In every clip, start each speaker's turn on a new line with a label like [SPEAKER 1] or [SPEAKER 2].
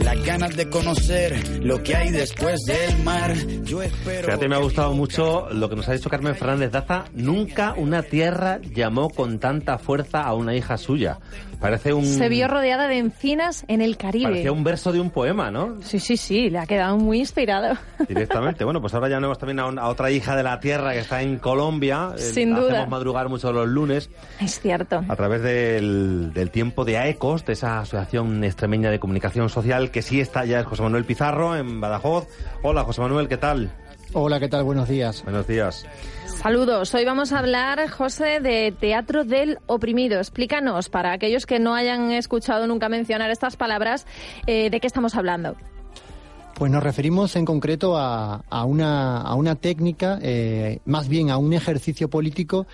[SPEAKER 1] las ganas de conocer lo que hay después del mar. Yo espero.
[SPEAKER 2] Fíjate, me ha gustado mucho lo que nos ha dicho Carmen Fernández Daza. Nunca una tierra llamó con tanta fuerza a una hija suya. Parece un.
[SPEAKER 3] Se vio rodeada de encinas en el Caribe.
[SPEAKER 2] Parecía un verso de un poema, ¿no?
[SPEAKER 3] Sí, sí, sí, le ha quedado muy inspirado.
[SPEAKER 2] Directamente. Bueno, pues ahora ya tenemos también a, un- a otra hija de la tierra que está en Colombia. Eh,
[SPEAKER 3] Sin duda.
[SPEAKER 2] Hacemos madrugar mucho los lunes
[SPEAKER 3] Es cierto.
[SPEAKER 2] a través del, del tiempo de AECOS, de esa asociación extremeña de comunicación social que sí está ya es José Manuel Pizarro en Badajoz. Hola, José Manuel, ¿qué tal?
[SPEAKER 4] Hola, ¿qué tal? Buenos días.
[SPEAKER 2] Buenos días.
[SPEAKER 3] Saludos. Hoy vamos a hablar, José, de Teatro del Oprimido. Explícanos, para aquellos que no hayan escuchado nunca mencionar estas palabras, eh, ¿de qué estamos hablando?
[SPEAKER 4] Pues nos referimos en concreto a, a una, a una técnica, eh, más bien a un ejercicio político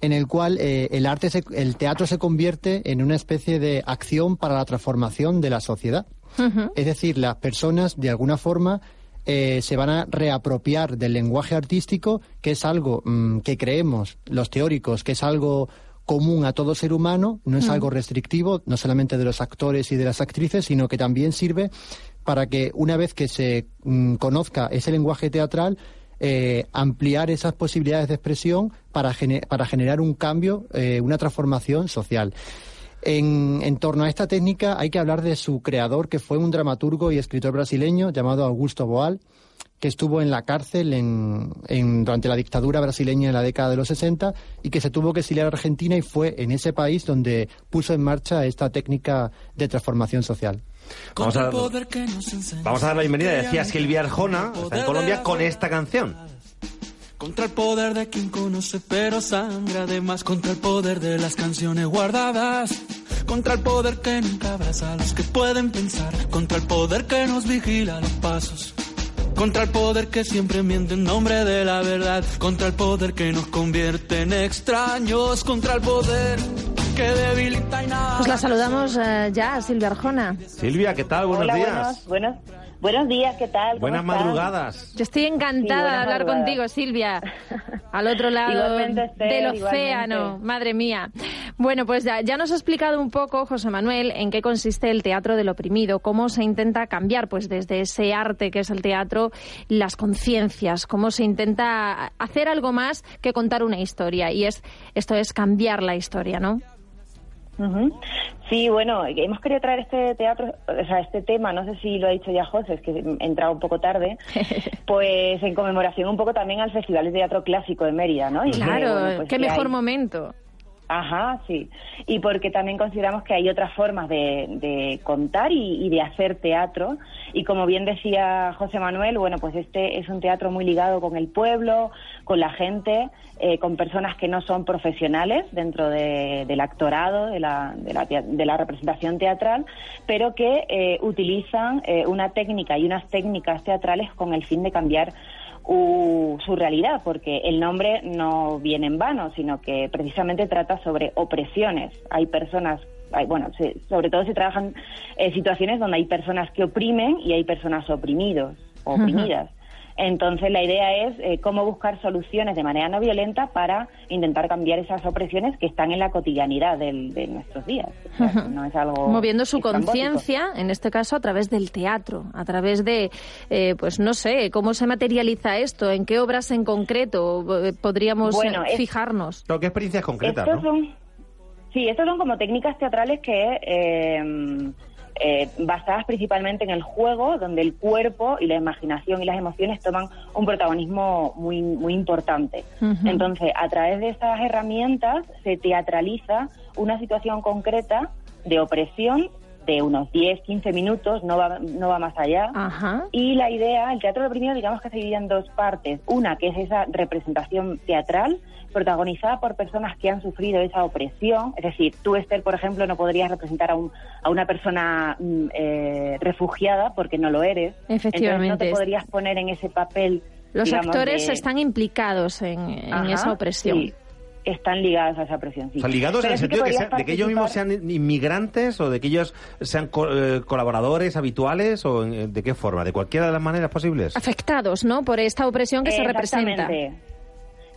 [SPEAKER 4] en el cual eh, el arte, se- el teatro se convierte en una especie de acción para la transformación de la sociedad. Es decir, las personas de alguna forma eh, se van a reapropiar del lenguaje artístico, que es algo mm, que creemos los teóricos, que es algo común a todo ser humano, no es algo restrictivo, no solamente de los actores y de las actrices, sino que también sirve para que una vez que se mm, conozca ese lenguaje teatral, eh, ampliar esas posibilidades de expresión para, para generar un cambio, eh, una transformación social. En, en torno a esta técnica hay que hablar de su creador, que fue un dramaturgo y escritor brasileño llamado Augusto Boal, que estuvo en la cárcel en, en- durante la dictadura brasileña en la década de los 60 y que se tuvo que exiliar a Argentina y fue en ese país donde puso en marcha esta técnica de transformación social.
[SPEAKER 2] Vamos a, vamos a dar la bienvenida, decía Silvia Arjona, está en Colombia, con esta canción.
[SPEAKER 5] Contra el poder de quien conoce pero sangra además contra el poder de las canciones guardadas contra el poder que nunca abraza a los que pueden pensar contra el poder que nos vigila los pasos contra el poder que siempre miente en nombre de la verdad contra el poder que nos convierte en extraños contra el poder que debilita y nada
[SPEAKER 3] Pues la saludamos eh, ya, Silvia Arjona.
[SPEAKER 2] Silvia, ¿qué tal? Buenos
[SPEAKER 6] Hola,
[SPEAKER 2] días.
[SPEAKER 6] buenos, buenos, buenos días, ¿qué tal? ¿Cómo
[SPEAKER 2] Buenas
[SPEAKER 6] están?
[SPEAKER 2] madrugadas.
[SPEAKER 3] Yo estoy encantada
[SPEAKER 6] Sí,
[SPEAKER 3] de hablar
[SPEAKER 6] madrugadas.
[SPEAKER 3] contigo, Silvia. Al otro lado
[SPEAKER 6] Igualmente, Esther,
[SPEAKER 3] del
[SPEAKER 6] igualmente.
[SPEAKER 3] océano, madre mía. Bueno, pues ya, ya nos ha explicado un poco, José Manuel, en qué consiste el teatro del oprimido, cómo se intenta cambiar, pues desde ese arte que es el teatro, las conciencias, cómo se intenta hacer algo más que contar una historia. Y es esto es cambiar la historia, ¿no?
[SPEAKER 6] Sí, bueno, hemos querido traer este teatro, o sea, este tema, no sé si lo ha dicho ya José, es que he entrado un poco tarde, pues en conmemoración un poco también al Festival de Teatro Clásico de Mérida, ¿no? Y que,
[SPEAKER 3] Claro,
[SPEAKER 6] bueno, pues
[SPEAKER 3] qué mejor
[SPEAKER 6] hay-
[SPEAKER 3] momento.
[SPEAKER 6] Ajá, sí. Y porque también consideramos que hay otras formas de, de contar y, y de hacer teatro. Y como bien decía José Manuel, bueno, pues este es un teatro muy ligado con el pueblo, con la gente, eh, con personas que no son profesionales dentro de- del actorado, de la, de, la, de la representación teatral, pero que eh, utilizan eh, una técnica y unas técnicas teatrales con el fin de cambiar u- su realidad, porque el nombre no viene en vano, sino que precisamente trata sobre opresiones. Hay personas, hay, bueno, se- sobre todo se trabajan eh, situaciones donde hay personas que oprimen y hay personas oprimidos, oprimidas. Entonces la idea es eh, cómo buscar soluciones de manera no violenta para intentar cambiar esas opresiones que están en la cotidianidad del- de nuestros días. O sea, que no es algo
[SPEAKER 3] moviendo su conciencia, en este caso a través del teatro, a través de, eh, pues no sé, cómo se materializa esto, en qué obras en concreto eh, podríamos
[SPEAKER 6] Bueno,
[SPEAKER 3] eh,
[SPEAKER 6] es-
[SPEAKER 3] fijarnos.
[SPEAKER 2] ¿Qué experiencias concretas,
[SPEAKER 6] Estos
[SPEAKER 2] no?
[SPEAKER 6] son, Sí, estas son como técnicas teatrales que eh, eh, basadas principalmente en el juego, donde el cuerpo y la imaginación y las emociones toman un protagonismo muy, muy importante. Entonces, a través de estas herramientas se teatraliza una situación concreta de opresión de unos 10, 15 minutos, no va, no va más allá. Y la idea, el teatro reprimido, digamos que se divide en dos partes. Una, que es esa representación teatral, protagonizada por personas que han sufrido esa opresión. Es decir, tú, Esther, por ejemplo, no podrías representar a, un, a una persona mm, eh, refugiada porque no lo eres.
[SPEAKER 3] Efectivamente.
[SPEAKER 6] Entonces no te podrías poner en ese papel.
[SPEAKER 3] Los actores están implicados en, esa opresión
[SPEAKER 6] están ligados a esa presión.
[SPEAKER 2] Sí. ligados en el sentido de que ellos mismos sean inmigrantes o de que ellos sean eh, colaboradores habituales o de qué forma, de cualquiera de las maneras posibles.
[SPEAKER 3] Afectados, ¿no? Por esta opresión que se representa.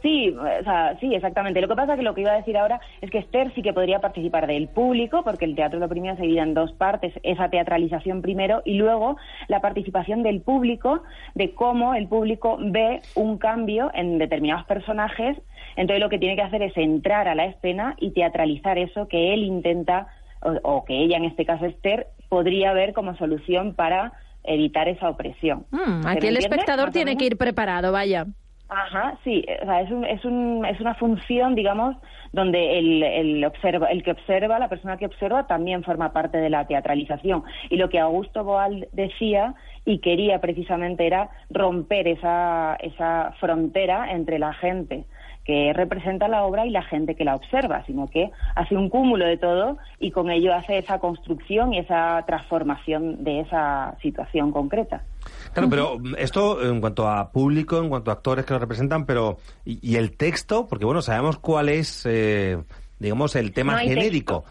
[SPEAKER 6] Sí, o sea, sí, exactamente. Lo que pasa es que lo que iba a decir ahora es que Esther sí que podría participar del público, porque el teatro lo primero se divide en dos partes, esa teatralización primero y luego la participación del público, de cómo el público ve un cambio en determinados personajes. Entonces lo que tiene que hacer es entrar a la escena y teatralizar eso que él intenta, o, que ella, en este caso Esther, podría ver como solución para evitar esa opresión.
[SPEAKER 3] Mm, aquí el espectador tiene que ir preparado, vaya.
[SPEAKER 6] Ajá, sí, o sea, es, un, es, un, es una función, digamos, donde el, el, observa, el que observa, la persona que observa, también forma parte de la teatralización. Y lo que Augusto Boal decía y quería precisamente era romper esa, esa frontera entre la gente que representa la obra y la gente que la observa, sino que hace un cúmulo de todo y con ello hace esa construcción y esa transformación de esa situación concreta.
[SPEAKER 2] Claro, pero esto en cuanto a público, en cuanto a actores que lo representan, pero ¿y, el texto? Porque bueno, sabemos cuál es, eh, digamos, el tema genérico.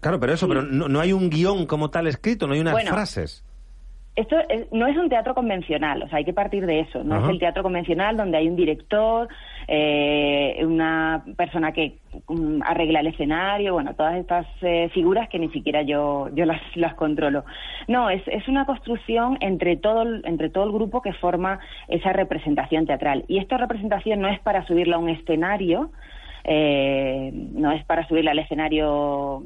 [SPEAKER 2] Claro, pero eso, pero no, hay un guion como tal escrito, no hay unas frases
[SPEAKER 6] esto no es un teatro convencional, o sea, hay que partir de eso. No es el teatro convencional donde hay un director, eh, una persona que um, arregla el escenario, bueno, todas estas eh, figuras que ni siquiera yo, yo las, las controlo. No, es, es una construcción entre todo, entre todo el grupo que forma esa representación teatral. Y esta representación no es para subirla a un escenario, eh, no es para subirla al escenario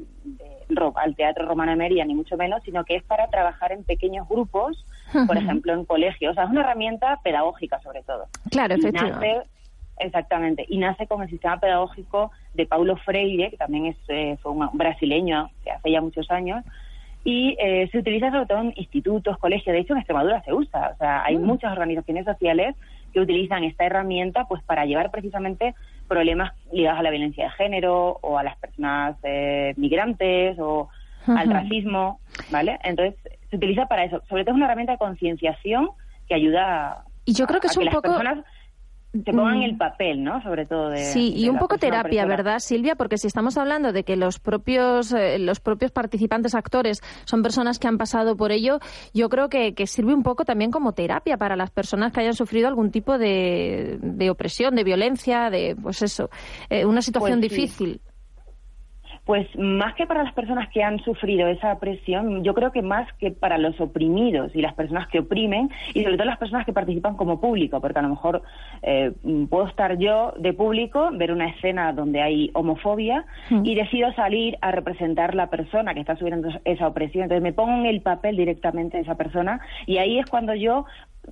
[SPEAKER 6] al Teatro Romano Emeria, ni mucho menos, sino que es para trabajar en pequeños grupos, por ejemplo, en colegios. O sea, es una herramienta pedagógica, sobre todo.
[SPEAKER 3] Claro, efectivamente.
[SPEAKER 6] Exactamente, y nace con el sistema pedagógico de Paulo Freire, que también es, eh, fue un brasileño que hace ya muchos años, y eh, se utiliza sobre todo en institutos, colegios, de hecho en Extremadura se usa, o sea, hay mm. muchas organizaciones sociales que utilizan esta herramienta pues para llevar precisamente problemas ligados a la violencia de género o a las personas eh, migrantes o al racismo, ¿vale? Entonces se utiliza para eso. Sobre todo es una herramienta de concienciación que ayuda a,
[SPEAKER 3] y yo creo que es un
[SPEAKER 6] que
[SPEAKER 3] poco...
[SPEAKER 6] las personas te pongan mm. el papel, ¿no? Sobre todo de
[SPEAKER 3] sí y un poco terapia, ¿verdad, Silvia? Porque si estamos hablando de que los propios eh, los propios participantes actores son personas que han pasado por ello, yo creo que, que, sirve un poco también como terapia para las personas que hayan sufrido algún tipo de, de opresión, de violencia, de pues eso, eh, una situación
[SPEAKER 6] pues
[SPEAKER 3] difícil.
[SPEAKER 6] Pues más que para las personas que han sufrido esa presión, yo creo que más que para los oprimidos y las personas que oprimen y sobre todo las personas que participan como público, porque a lo mejor eh, puedo estar yo de público, ver una escena donde hay homofobia mm. y decido salir a representar la persona que está sufriendo esa opresión. Entonces me pongo en el papel directamente de esa persona y ahí es cuando yo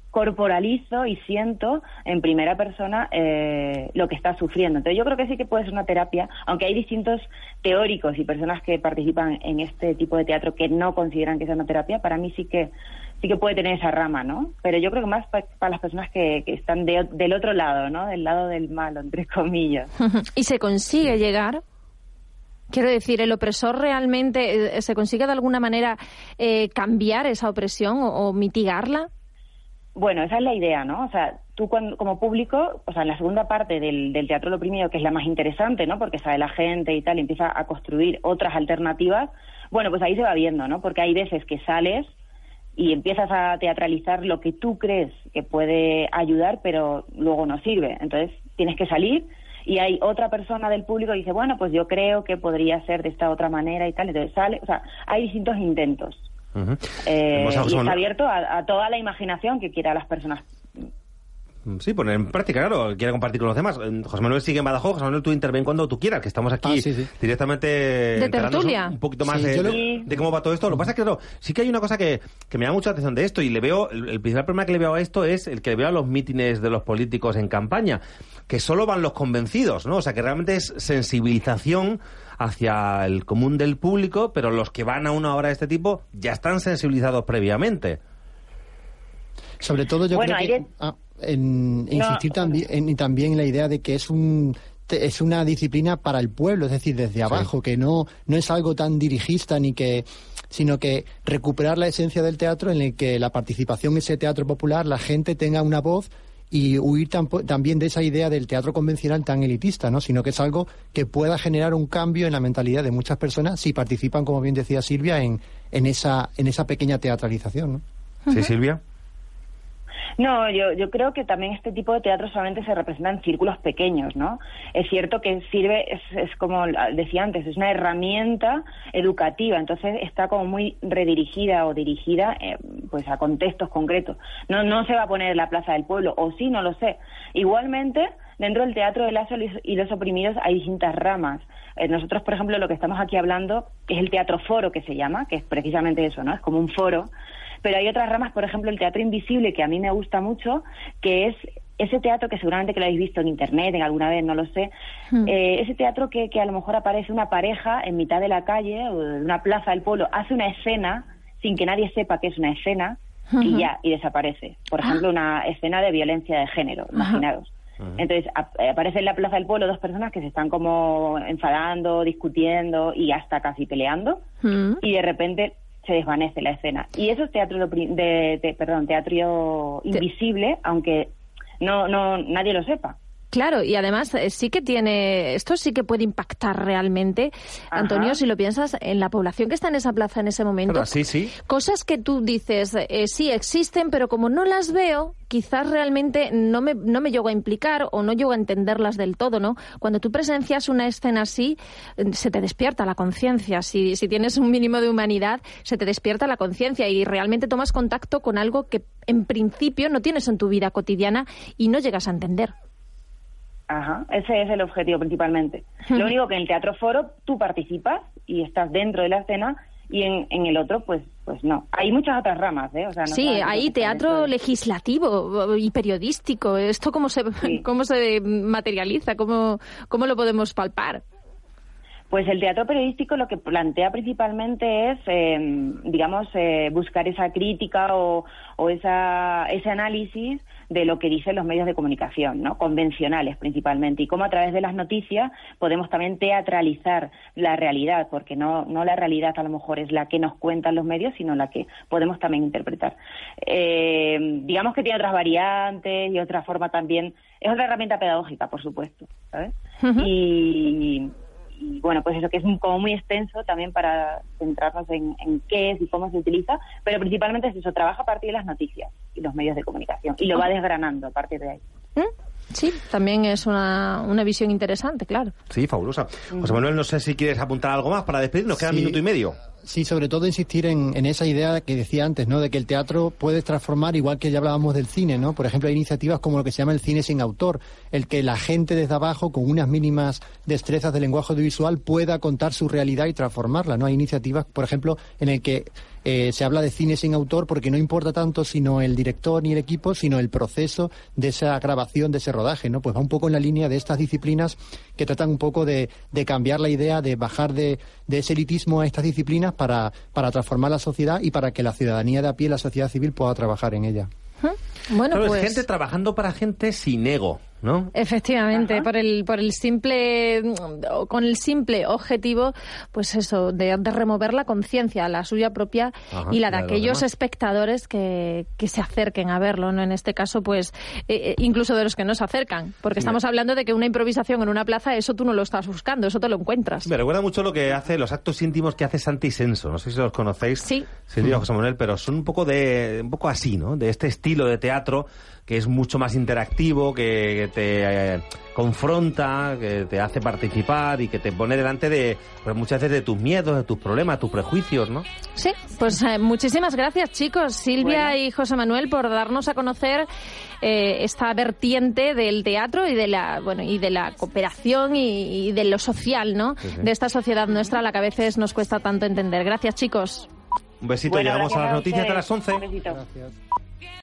[SPEAKER 6] corporalizo y siento en primera persona eh, lo que está sufriendo. Entonces yo creo que sí que puede ser una terapia, aunque hay distintos teóricos y personas que participan en este tipo de teatro que no consideran que sea una terapia, para mí sí que sí que puede tener esa rama, ¿no? Pero yo creo que más para las personas que, están del otro lado, ¿no? Del lado del malo, entre comillas.
[SPEAKER 3] ¿Y se consigue llegar? Quiero decir, ¿el opresor realmente eh, se consigue de alguna manera eh, cambiar esa opresión o mitigarla?
[SPEAKER 6] Bueno, esa es la idea, ¿no? O sea, tú como público, o sea, en la segunda parte del, teatro lo oprimido, que es la más interesante, ¿no? Porque sale la gente y tal, y empieza a construir otras alternativas, bueno, pues ahí se va viendo, ¿no? Porque hay veces que sales y empiezas a teatralizar lo que tú crees que puede ayudar, pero luego no sirve. Entonces tienes que salir y hay otra persona del público que dice, bueno, pues yo creo que podría ser de esta otra manera y tal. Entonces sale, o sea, hay distintos intentos.
[SPEAKER 2] Eh,
[SPEAKER 6] y está abierto a, toda la imaginación que quiera las personas
[SPEAKER 2] Sí, poner en práctica, claro, quiere compartir con los demás. Eh, José Manuel sigue en Badajoz, José Manuel, tú interven cuando tú quieras, que estamos aquí
[SPEAKER 4] Ah,
[SPEAKER 2] directamente
[SPEAKER 3] De tertulia.
[SPEAKER 2] un poquito más
[SPEAKER 4] Sí,
[SPEAKER 2] de,
[SPEAKER 4] lo-
[SPEAKER 2] de cómo va todo esto. Lo que pasa es que, claro, sí que hay una cosa que, que me da mucha atención de esto y le veo, el, el principal problema que le veo a esto es el que le veo a los mítines de los políticos en campaña, que solo van los convencidos, ¿no? O sea, que realmente es sensibilización hacia el común del público, pero los que van a una hora de este tipo ya están sensibilizados previamente.
[SPEAKER 4] Sobre todo yo
[SPEAKER 6] Bueno,
[SPEAKER 4] creo que
[SPEAKER 6] hay que-
[SPEAKER 4] ah, en,
[SPEAKER 6] No.
[SPEAKER 4] insistir también en, y también en la idea de que es un te- es una disciplina para el pueblo, es decir, desde abajo, que no no es algo tan dirigista ni que sino que recuperar la esencia del teatro en el que la participación en ese teatro popular, la gente tenga una voz y huir tampo- también de esa idea del teatro convencional tan elitista, ¿no? Sino que es algo que pueda generar un cambio en la mentalidad de muchas personas si participan, como bien decía Silvia, en, en esa en esa pequeña teatralización, ¿no?
[SPEAKER 2] ¿Sí, Silvia?
[SPEAKER 6] No, yo, yo creo que también este tipo de teatro solamente se representa en círculos pequeños, ¿no? Es cierto que sirve, es, es como decía antes, es una herramienta educativa, entonces está como muy redirigida o dirigida eh, pues a contextos concretos. No, no se va a poner en la Plaza del Pueblo, o sí, no lo sé. Igualmente, dentro del teatro de Lazo y los oprimidos hay distintas ramas. Eh, nosotros, por ejemplo, lo que estamos aquí hablando es el teatro foro que se llama, que es precisamente eso, ¿no? Es como un foro pero hay otras ramas, por ejemplo, el teatro invisible, que a mí me gusta mucho, que es ese teatro que seguramente que lo habéis visto en internet, en alguna vez, no lo sé, eh, ese teatro que, que a lo mejor aparece una pareja en mitad de la calle o de una plaza del pueblo, hace una escena sin que nadie sepa que es una escena y ya, y desaparece. Por ejemplo, una escena de violencia de género, imaginaros. Entonces ap- eh, aparece en la plaza del pueblo dos personas que se están como enfadando, discutiendo y hasta casi peleando
[SPEAKER 3] Mm.
[SPEAKER 6] y de repente se desvanece la escena. Y eso es teatro de, de- de- perdón, teatro invisible, aunque no, no nadie lo sepa.
[SPEAKER 3] Claro, y además eh, sí que tiene, esto sí que puede impactar realmente,
[SPEAKER 6] Ajá.
[SPEAKER 3] Antonio, si lo piensas, en la población que está en esa plaza en ese momento.
[SPEAKER 2] Claro, sí, sí.
[SPEAKER 3] Cosas que tú dices, eh, sí existen, pero como no las veo, quizás realmente no me, no me llego a implicar o no llego a entenderlas del todo, ¿no? Cuando tú presencias una escena así, eh, se te despierta la conciencia. Si, si tienes un mínimo de humanidad, se te despierta la conciencia y realmente tomas contacto con algo que en principio no tienes en tu vida cotidiana y no llegas a entender.
[SPEAKER 6] Ajá, ese es el objetivo principalmente. Lo único que en el teatro foro tú participas y estás dentro de la escena y en, en el otro pues pues no. Hay muchas otras ramas, ¿eh? O sea, no
[SPEAKER 3] Sí, hay teatro legislativo y periodístico. ¿Esto cómo se,
[SPEAKER 6] Sí.
[SPEAKER 3] cómo se materializa? ¿Cómo, ¿Cómo lo podemos palpar?
[SPEAKER 6] Pues el teatro periodístico lo que plantea principalmente es, eh, digamos, eh, buscar esa crítica o, o esa, ese análisis de lo que dicen los medios de comunicación, ¿no? convencionales principalmente, y cómo a través de las noticias podemos también teatralizar la realidad, porque no, no la realidad a lo mejor es la que nos cuentan los medios, sino la que podemos también interpretar. Eh, digamos que tiene otras variantes y otra forma también, es otra herramienta pedagógica, por supuesto, ¿sabes? y, y bueno, pues eso que es un- como muy extenso también para centrarnos en, en qué es y cómo se utiliza, pero principalmente es eso, trabaja a partir de las noticias y los medios de comunicación y lo va desgranando a partir de ahí.
[SPEAKER 3] ¿Mm? Sí, también es una, una visión interesante, claro.
[SPEAKER 2] Sí, fabulosa. José Manuel, no sé si quieres apuntar algo más para despedirnos. Queda
[SPEAKER 4] Sí.
[SPEAKER 2] minuto y medio.
[SPEAKER 4] Sí, sobre todo insistir en, en esa idea que decía antes, ¿no? De que el teatro puede transformar, igual que ya hablábamos del cine, ¿no? Por ejemplo, hay iniciativas como lo que se llama el cine sin autor, el que la gente desde abajo, con unas mínimas destrezas de lenguaje audiovisual, pueda contar su realidad y transformarla, ¿no? Hay iniciativas, por ejemplo, en el que eh, se habla de cine sin autor porque no importa tanto sino el director ni el equipo, sino el proceso de esa grabación, de ese rodaje, ¿no? Pues va un poco en la línea de estas disciplinas que tratan un poco de, de cambiar la idea, de bajar de, de ese elitismo a estas disciplinas para, para transformar la sociedad y para que la ciudadanía de a pie, la sociedad civil, pueda trabajar en ella.
[SPEAKER 3] Bueno,
[SPEAKER 2] Claro,
[SPEAKER 3] pues...
[SPEAKER 2] es gente trabajando para gente sin ego, ¿no?
[SPEAKER 3] Efectivamente, por el, por el simple, o con el simple objetivo, pues eso, de, de remover la conciencia, la suya propia
[SPEAKER 2] Ajá,
[SPEAKER 3] y la de aquellos espectadores que, que se acerquen a verlo, ¿no? En este caso, pues, eh, eh, incluso de los que no se acercan, porque estamos hablando de que una improvisación en una plaza, eso tú no lo estás buscando, eso te lo encuentras.
[SPEAKER 2] Me recuerda mucho lo que hace, los actos íntimos que hace Santi Senso. No sé si los conocéis,
[SPEAKER 3] Sí.
[SPEAKER 2] Silvia José Manuel, pero son un poco de, un poco así, ¿no? De este estilo de teatro que es mucho más interactivo, que, te eh, confronta, que te hace participar y que te pone delante de pues muchas veces de tus miedos, de tus problemas, tus prejuicios, ¿no?
[SPEAKER 3] Sí, pues eh, muchísimas gracias chicos, Silvia y José Manuel por darnos a conocer eh, esta vertiente del teatro y de la bueno y de la cooperación y, de lo social, ¿no? De esta sociedad nuestra a la que a veces nos cuesta tanto entender. Gracias chicos.
[SPEAKER 2] Un besito, llegamos a las noticias de las 11.